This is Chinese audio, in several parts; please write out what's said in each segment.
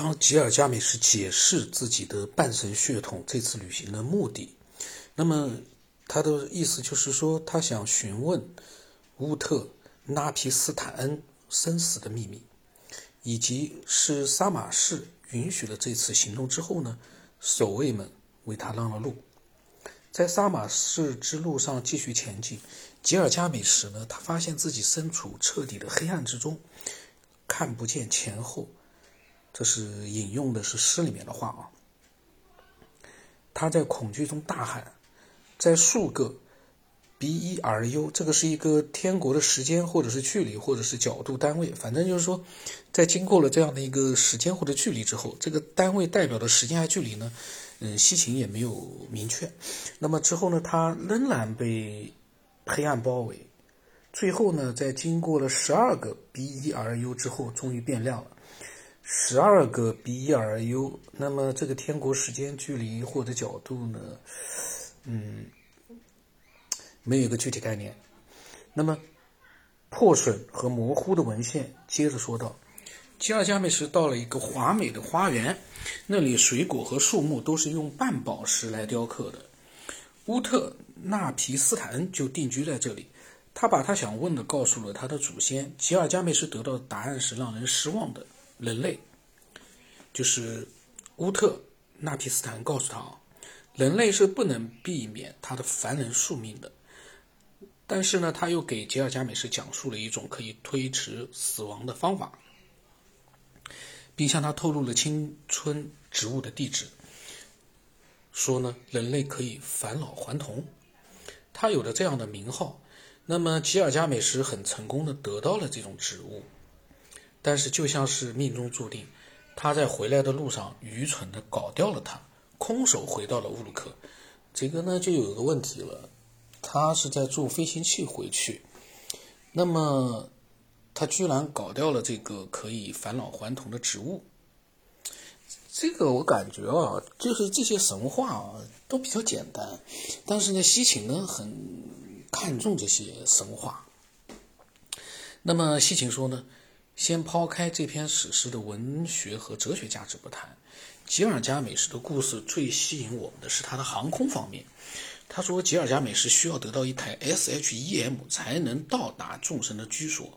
当吉尔加美什解释自己的半神血统这次旅行的目的，那么他的意思就是说，他想询问乌特拉皮斯坦恩生死的秘密，以及是萨马士允许了这次行动之后呢，守卫们为他让了路，在萨马士之路上继续前进。吉尔加美什呢，他发现自己身处彻底的黑暗之中，看不见前后。这是引用的是诗里面的话啊。他在恐惧中大喊，在数个 b e r u，这个是一个天国的时间或者是距离或者是角度单位，反正就是说，在经过了这样的一个时间或者距离之后，这个单位代表的时间还距离呢，嗯，西秦也没有明确。那么之后呢，他仍然被黑暗包围，最后呢，在经过了十二个 b e r u 之后，终于变亮了。十二个 b r u，那么这个天国时间距离或者角度呢？嗯，没有一个具体概念。那么破损和模糊的文献接着说道：吉尔加美什到了一个华美的花园，那里水果和树木都是用半宝石来雕刻的。乌特纳皮斯坦就定居在这里，他把他想问的告诉了他的祖先。吉尔加美什得到的答案是让人失望的。人类就是乌特纳皮斯坦告诉他啊，人类是不能避免他的凡人宿命的。但是呢，他又给吉尔加美什讲述了一种可以推迟死亡的方法，并向他透露了青春植物的地址，说呢，人类可以返老还童。他有了这样的名号，那么吉尔加美什很成功的得到了这种植物。但是就像是命中注定，他在回来的路上愚蠢的搞掉了他，空手回到了乌鲁克。这个呢就有个问题了，他是在坐飞行器回去，那么他居然搞掉了这个可以返老还童的植物。这个我感觉啊，就是这些神话啊都比较简单，但是呢西秦呢很看重这些神话。那么西秦说呢？先抛开这篇史诗的文学和哲学价值不谈，吉尔加美什的故事最吸引我们的是它的航空方面。他说，吉尔加美什需要得到一台 SHEM 才能到达众神的居所。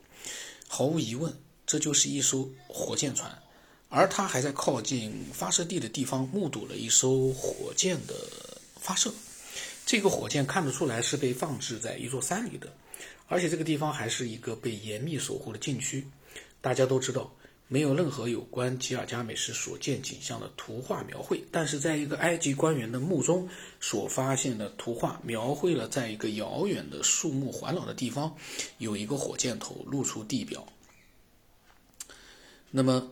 毫无疑问，这就是一艘火箭船。而他还在靠近发射地的地方目睹了一艘火箭的发射。这个火箭看得出来是被放置在一座山里的，而且这个地方还是一个被严密守护的禁区。大家都知道，没有任何有关吉尔加美什所见景象的图画描绘，但是在一个埃及官员的墓中所发现的图画，描绘了在一个遥远的树木环绕的地方，有一个火箭头露出地表。那么，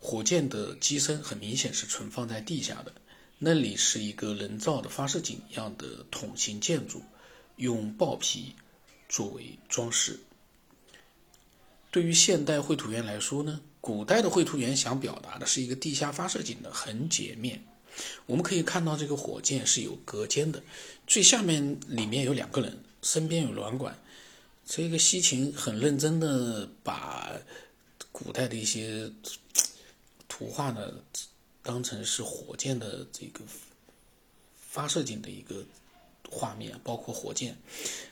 火箭的机身很明显是存放在地下的，那里是一个人造的发射井一样的筒形建筑，用豹皮作为装饰。对于现代绘图员来说呢，古代的绘图员想表达的是一个地下发射井的横截面。我们可以看到这个火箭是有隔间的，最下面里面有两个人，身边有软管。这个西秦很认真的把古代的一些图画呢当成是火箭的这个发射井的一个画面，包括火箭。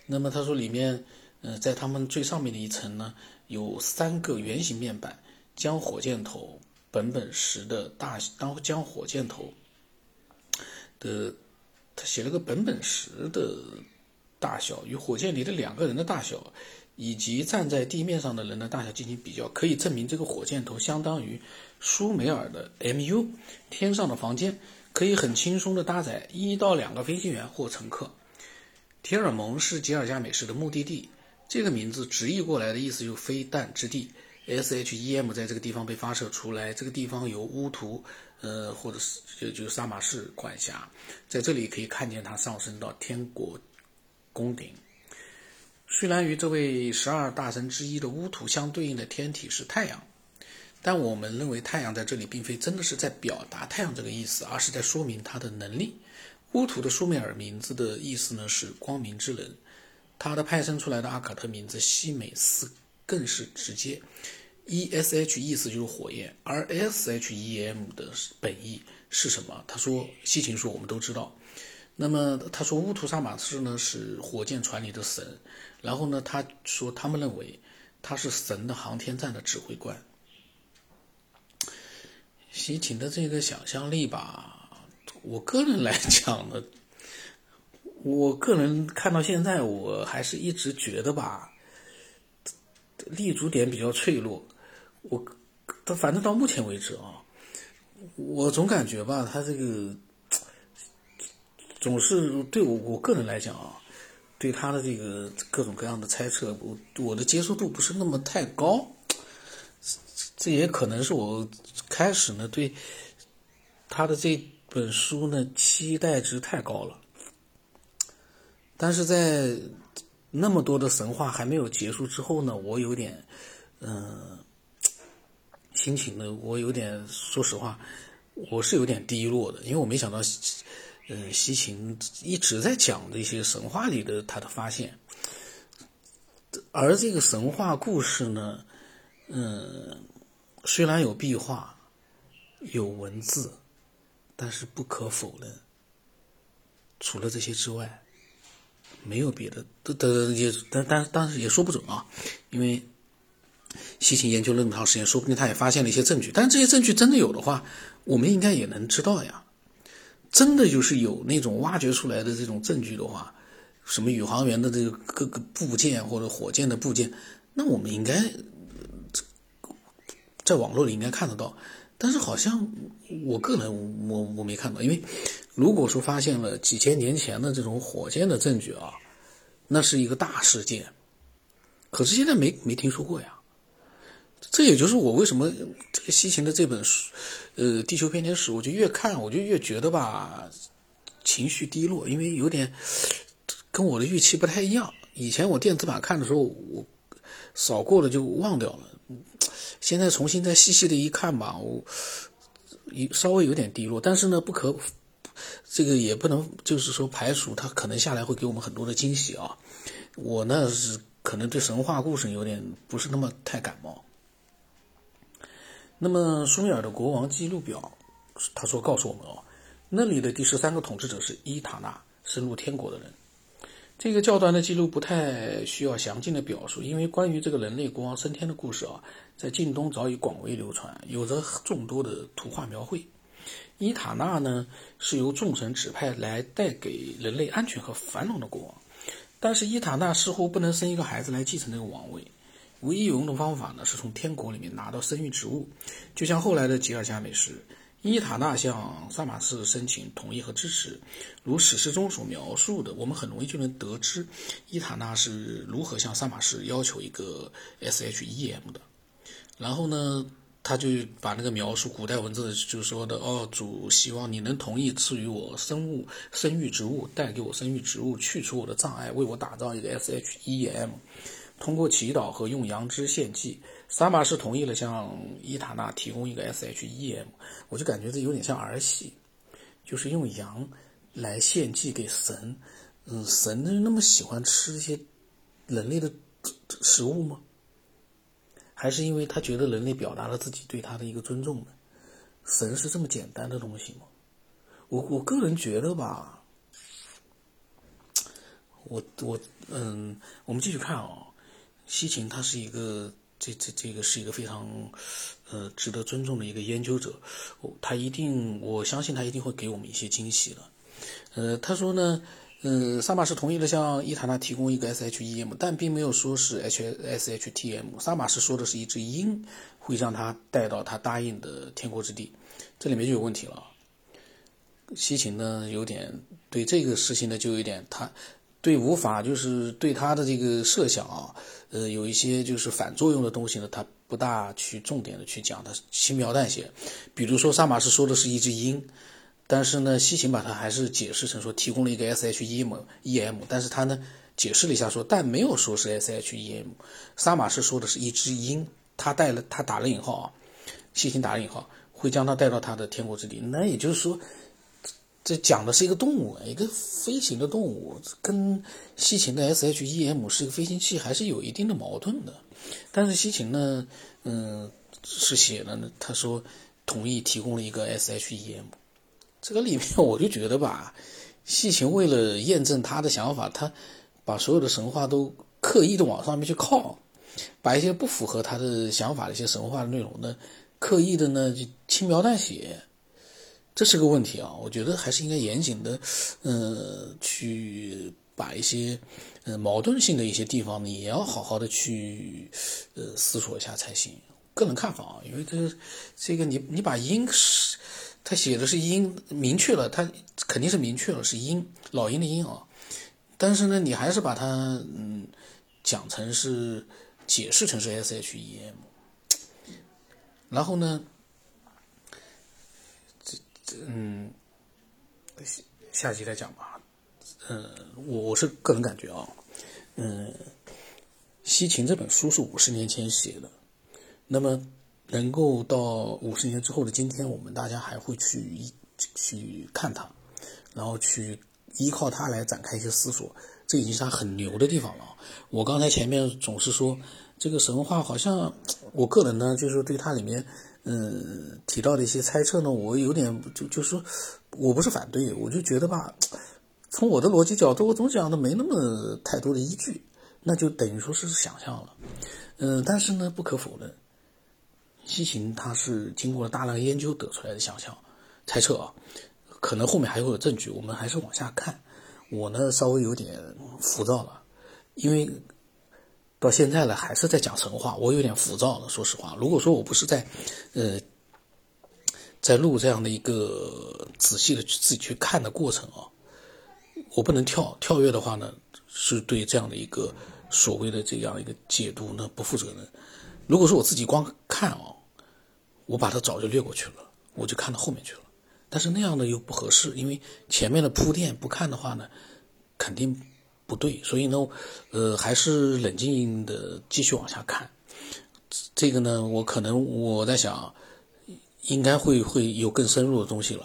那么他说里面，呃，在他们最上面的一层呢。有三个圆形面板，将火箭头本本石的大当将火箭头的，他写了个本本石的大小与火箭里的两个人的大小，以及站在地面上的人的大小进行比较，可以证明这个火箭头相当于舒梅尔的 MU 天上的房间，可以很轻松的搭载一到两个飞行员或乘客。铁尔蒙是吉尔加美什的目的地。这个名字直译过来的意思就是飞弹之地，SHEM 在这个地方被发射出来。这个地方由乌图，呃，或者是就就萨马士管辖，在这里可以看见它上升到天国宫顶。虽然与这位十二大神之一的乌图相对应的天体是太阳，但我们认为太阳在这里并非真的是在表达太阳这个意思，而是在说明它的能力。乌图的苏美尔名字的意思呢是光明之人。他的派生出来的阿卡特名字西美斯更是直接，E S H 意思就是火焰，而 S H E M 的本意是什么？他说，西秦说我们都知道。那么他说乌图萨马斯呢是火箭船里的神，然后呢他说他们认为他是神的航天站的指挥官。西秦的这个想象力吧，我个人来讲呢，我个人看到现在我还是一直觉得吧，立足点比较脆弱。我，他反正到目前为止啊，我总感觉吧，他这个总是对我我个人来讲啊，对他的这个各种各样的猜测，我我的接受度不是那么太高。这也可能是我开始呢对他的这本书呢期待值太高了。但是在那么多的神话还没有结束之后呢，我有点嗯。心情呢，我有点，说实话，我是有点低落的，因为我没想到，嗯，西秦一直在讲这些神话里的他的发现，而这个神话故事呢，嗯，虽然有壁画，有文字，但是不可否认，除了这些之外，没有别的，的的也，但但但是也说不准啊，因为。西秦研究那么长时间，说不定他也发现了一些证据。但是这些证据真的有的话，我们应该也能知道呀。真的就是有那种挖掘出来的这种证据的话，什么宇航员的这个各个部件或者火箭的部件，那我们应该在网络里应该看得到。但是好像我个人我我没看到，因为如果说发现了几千年前的这种火箭的证据啊，那是一个大事件。可是现在没没听说过呀。这也就是我为什么这个西秦的这本书，呃，《地球编年史》，我就越看我就越觉得吧，情绪低落，因为有点跟我的预期不太一样。以前我电子版看的时候，我扫过了就忘掉了，现在重新再细细的一看吧，我一稍微有点低落。但是呢，不可这个也不能就是说排除他可能下来会给我们很多的惊喜啊。我呢是可能对神话故事有点不是那么太感冒。那么苏美尔的国王记录表，他说告诉我们哦，那里的第十三个统治者是伊塔纳，深入天国的人。这个较短的记录不太需要详尽的表述，因为关于这个人类国王升天的故事啊，在晋东早已广为流传，有着众多的图画描绘。伊塔纳呢，是由众神指派来带给人类安全和繁荣的国王，但是伊塔纳似乎不能生一个孩子来继承这个王位。唯一有用的方法呢，是从天国里面拿到生育植物，就像后来的吉尔加美什，伊塔纳向萨马士申请同意和支持，如史诗中所描述的，我们很容易就能得知伊塔纳是如何向萨马士要求一个 S H E M 的。然后呢，他就把那个描述古代文字就说的哦，主希望你能同意赐予我生物生育植物，带给我生育植物，去除我的障碍，为我打造一个 S H E M。通过祈祷和用羊脂献祭，萨马士同意了向伊塔纳提供一个 S H E M。我就感觉这有点像儿戏，就是用羊来献祭给神。嗯，神那么喜欢吃一些人类的食物吗？还是因为他觉得人类表达了自己对他的一个尊重呢？神是这么简单的东西吗？我我个人觉得吧，我我嗯，我们继续看啊。西秦他是一个，这这这个是一个非常，呃，值得尊重的一个研究者，他一定，我相信他一定会给我们一些惊喜的。呃，他说呢，嗯，萨马士同意了向伊塔纳提供一个 S H E M，但并没有说是 H S H T M。萨马士说的是一只鹰会让他带到他答应的天国之地，这里面就有问题了。西秦呢，有点对这个事情呢，就有点他。对无法就是对他的这个设想啊，呃，有一些就是反作用的东西呢，他不大去重点的去讲，他轻描淡写。比如说萨马士说的是一只鹰，但是呢，西秦把它还是解释成说提供了一个 S H E M E M，但是他呢解释了一下说，但没有说是 S H E M。萨马士说的是一只鹰，他带了他打了引号啊，西秦打了引号，会将他带到他的天国之地。那也就是说，这讲的是一个动物，一个飞行的动物，跟西秦的 S H E M 是一个飞行器，还是有一定的矛盾的。但是西秦呢，嗯，是写了呢，他说同意提供了一个 S H E M，这个里面我就觉得吧，西秦为了验证他的想法，他把所有的神话都刻意的往上面去靠，把一些不符合他的想法的一些神话的内容呢，刻意的呢就轻描淡写。这是个问题啊，我觉得还是应该严谨的，呃，去把一些呃矛盾性的一些地方呢，也要好好的去呃思索一下才行。个人看法啊，因为这这个你你把鹰是，他写的是鹰，明确了，他肯定是明确了是鹰，老鹰的鹰啊，但是呢，你还是把它嗯讲成是解释成是 S H E M，然后呢？嗯，下下集再讲吧。嗯，我我是个人感觉啊，嗯，西秦这本书是五十年前写的，那么能够到五十年之后的今天，我们大家还会去去看它，然后去依靠它来展开一些思索，这已经是它很牛的地方了。我刚才前面总是说这个神话，好像我个人呢，就是对它里面。嗯，提到的一些猜测呢，我有点就就说，我不是反对，我就觉得吧，从我的逻辑角度，我总讲的没那么太多的依据，那就等于说是想象了。嗯，但是呢，不可否认，西秦它是经过了大量研究得出来的想象、猜测啊，可能后面还会有证据，我们还是往下看。我呢，稍微有点浮躁了，因为。到现在了，还是在讲神话，我有点浮躁了。说实话，如果说我不是在，呃，在录这样的一个仔细的自己去看的过程啊，我不能跳跳跃的话呢，是对这样的一个所谓的这样一个解读呢不负责任。如果说我自己光看啊，我把它早就略过去了，我就看到后面去了。但是那样呢又不合适，因为前面的铺垫不看的话呢，肯定。不对，所以呢，呃，还是冷静的继续往下看。这个呢，我可能我在想，应该会会有更深入的东西了。